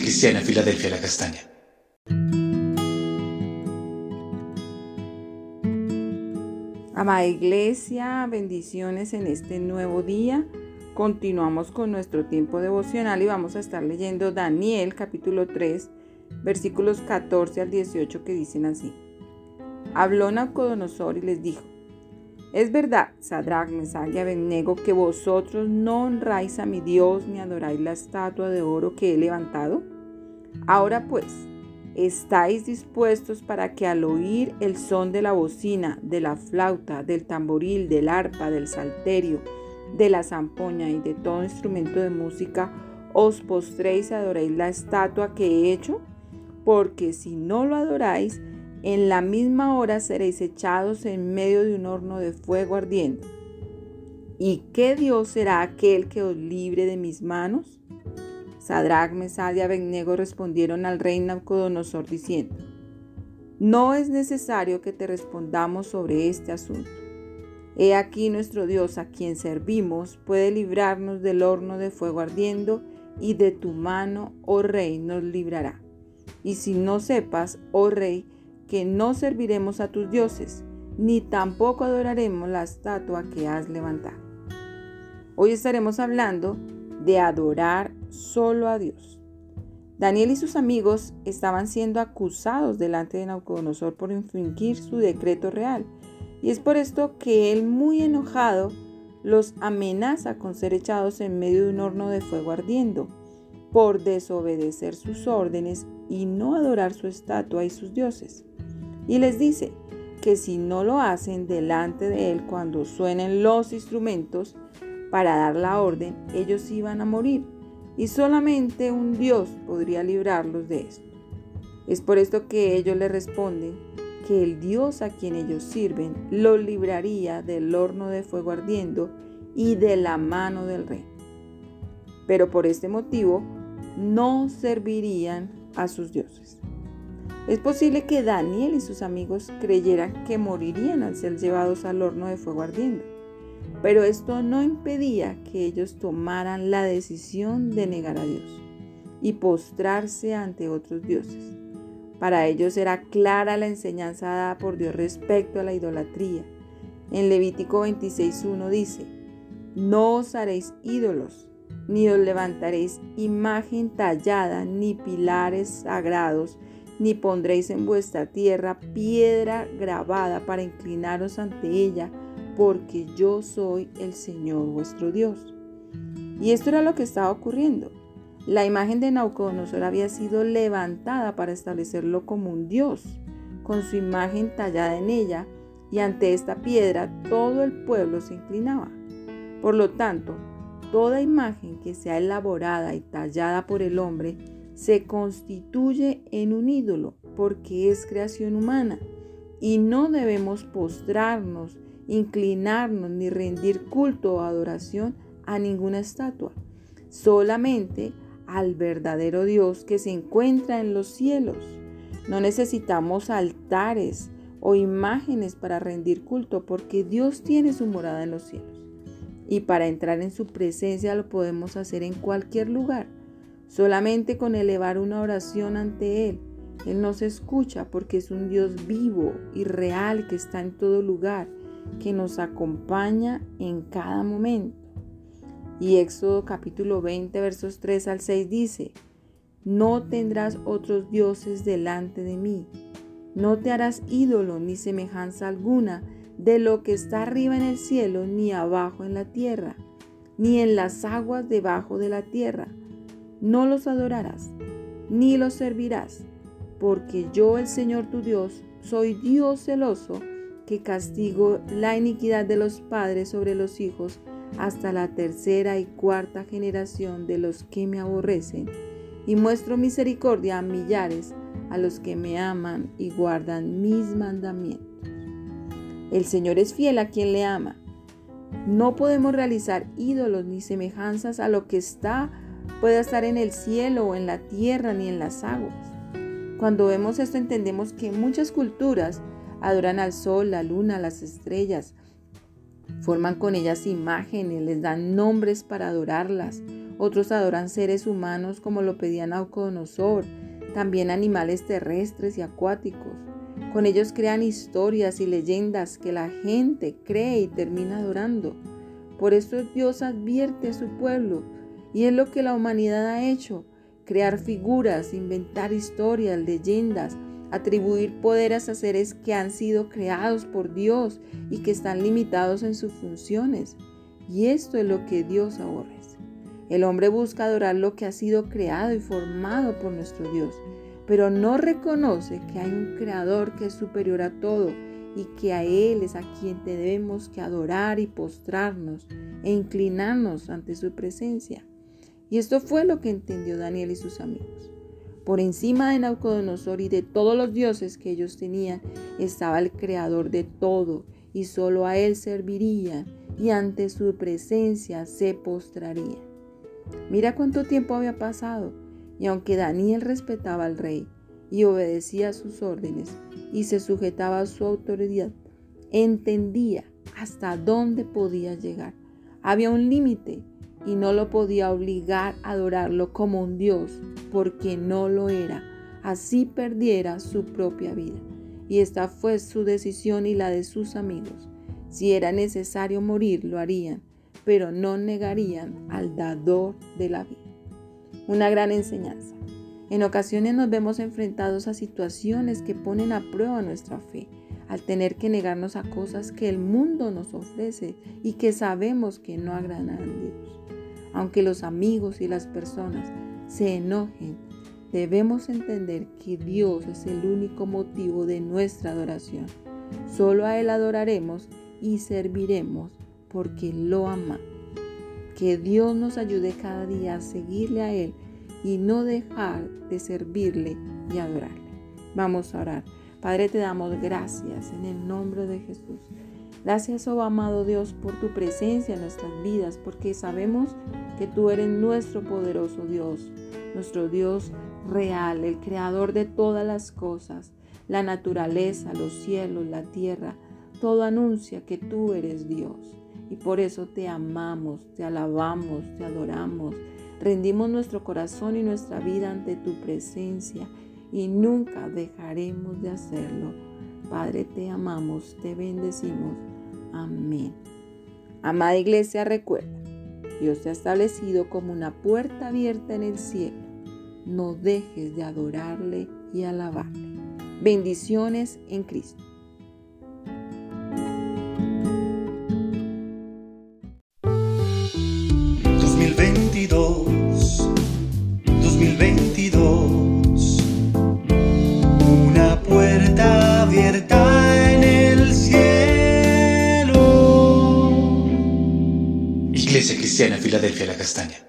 Cristiana Filadelfia La Castaña. Amada Iglesia, bendiciones en este nuevo día. Continuamos con nuestro tiempo devocional y vamos a estar leyendo Daniel capítulo 3, versículos 14 al 18 que dicen así. Habló Nabucodonosor y les dijo, es verdad, Sadrach, Mesach y Abednego, que vosotros no honráis a mi Dios ni adoráis la estatua de oro que he levantado. Ahora pues, ¿estáis dispuestos para que al oír el son de la bocina, de la flauta, del tamboril, del arpa, del salterio, de la zampoña y de todo instrumento de música, os postréis y adoréis la estatua que he hecho? Porque si no lo adoráis, en la misma hora seréis echados en medio de un horno de fuego ardiente. ¿Y qué Dios será aquel que os libre de mis manos? Sadrach, Mesad y Abednego respondieron al rey Nabucodonosor diciendo, No es necesario que te respondamos sobre este asunto. He aquí nuestro Dios a quien servimos puede librarnos del horno de fuego ardiendo y de tu mano, oh rey, nos librará. Y si no sepas, oh rey, que no serviremos a tus dioses, ni tampoco adoraremos la estatua que has levantado. Hoy estaremos hablando de adorar solo a Dios. Daniel y sus amigos estaban siendo acusados delante de Nabucodonosor por infringir su decreto real, y es por esto que él, muy enojado, los amenaza con ser echados en medio de un horno de fuego ardiendo, por desobedecer sus órdenes y no adorar su estatua y sus dioses. Y les dice que si no lo hacen delante de él cuando suenen los instrumentos para dar la orden, ellos iban a morir. Y solamente un Dios podría librarlos de esto. Es por esto que ellos le responden que el Dios a quien ellos sirven los libraría del horno de fuego ardiendo y de la mano del rey. Pero por este motivo no servirían a sus dioses. Es posible que Daniel y sus amigos creyeran que morirían al ser llevados al horno de fuego ardiendo, pero esto no impedía que ellos tomaran la decisión de negar a Dios y postrarse ante otros dioses. Para ellos era clara la enseñanza dada por Dios respecto a la idolatría. En Levítico 26.1 dice, No os haréis ídolos, ni os levantaréis imagen tallada, ni pilares sagrados, ni pondréis en vuestra tierra piedra grabada para inclinaros ante ella, porque yo soy el Señor vuestro Dios. Y esto era lo que estaba ocurriendo. La imagen de Naucodonosor había sido levantada para establecerlo como un Dios, con su imagen tallada en ella, y ante esta piedra todo el pueblo se inclinaba. Por lo tanto, toda imagen que sea elaborada y tallada por el hombre se constituye en un ídolo porque es creación humana y no debemos postrarnos, inclinarnos ni rendir culto o adoración a ninguna estatua, solamente al verdadero Dios que se encuentra en los cielos. No necesitamos altares o imágenes para rendir culto porque Dios tiene su morada en los cielos. Y para entrar en su presencia lo podemos hacer en cualquier lugar Solamente con elevar una oración ante Él, Él nos escucha porque es un Dios vivo y real que está en todo lugar, que nos acompaña en cada momento. Y Éxodo capítulo 20 versos 3 al 6 dice, No tendrás otros dioses delante de mí, no te harás ídolo ni semejanza alguna de lo que está arriba en el cielo, ni abajo en la tierra, ni en las aguas debajo de la tierra no los adorarás, ni los servirás, porque yo el Señor tu Dios soy Dios celoso, que castigo la iniquidad de los padres sobre los hijos hasta la tercera y cuarta generación de los que me aborrecen, y muestro misericordia a millares a los que me aman y guardan mis mandamientos. El Señor es fiel a quien le ama. No podemos realizar ídolos ni semejanzas a lo que está puede estar en el cielo o en la tierra ni en las aguas. Cuando vemos esto entendemos que muchas culturas adoran al sol, la luna, las estrellas, forman con ellas imágenes, les dan nombres para adorarlas Otros adoran seres humanos como lo pedía Naucodonosor, también animales terrestres y acuáticos. Con ellos crean historias y leyendas que la gente cree y termina adorando. Por eso Dios advierte a su pueblo y es lo que la humanidad ha hecho, crear figuras, inventar historias, leyendas, atribuir poderes a seres que han sido creados por Dios y que están limitados en sus funciones. Y esto es lo que Dios aborrece. El hombre busca adorar lo que ha sido creado y formado por nuestro Dios, pero no reconoce que hay un creador que es superior a todo y que a Él es a quien debemos que adorar y postrarnos e inclinarnos ante su presencia. Y esto fue lo que entendió Daniel y sus amigos. Por encima de Naucodonosor y de todos los dioses que ellos tenían, estaba el creador de todo, y solo a él servirían, y ante su presencia se postrarían. Mira cuánto tiempo había pasado, y aunque Daniel respetaba al rey y obedecía sus órdenes y se sujetaba a su autoridad, entendía hasta dónde podía llegar. Había un límite y no lo podía obligar a adorarlo como un Dios, porque no lo era, así perdiera su propia vida. Y esta fue su decisión y la de sus amigos. Si era necesario morir, lo harían, pero no negarían al dador de la vida. Una gran enseñanza. En ocasiones nos vemos enfrentados a situaciones que ponen a prueba nuestra fe, al tener que negarnos a cosas que el mundo nos ofrece y que sabemos que no agradan a Dios. Aunque los amigos y las personas se enojen, debemos entender que Dios es el único motivo de nuestra adoración. Solo a Él adoraremos y serviremos porque lo ama. Que Dios nos ayude cada día a seguirle a Él y no dejar de servirle y adorarle. Vamos a orar. Padre, te damos gracias en el nombre de Jesús. Gracias, oh amado Dios, por tu presencia en nuestras vidas, porque sabemos que tú eres nuestro poderoso Dios, nuestro Dios real, el creador de todas las cosas, la naturaleza, los cielos, la tierra, todo anuncia que tú eres Dios. Y por eso te amamos, te alabamos, te adoramos, rendimos nuestro corazón y nuestra vida ante tu presencia y nunca dejaremos de hacerlo. Padre, te amamos, te bendecimos. Amén. Amada iglesia, recuerda, Dios te ha establecido como una puerta abierta en el cielo. No dejes de adorarle y alabarle. Bendiciones en Cristo. Cristiana Filadelfia La Castaña.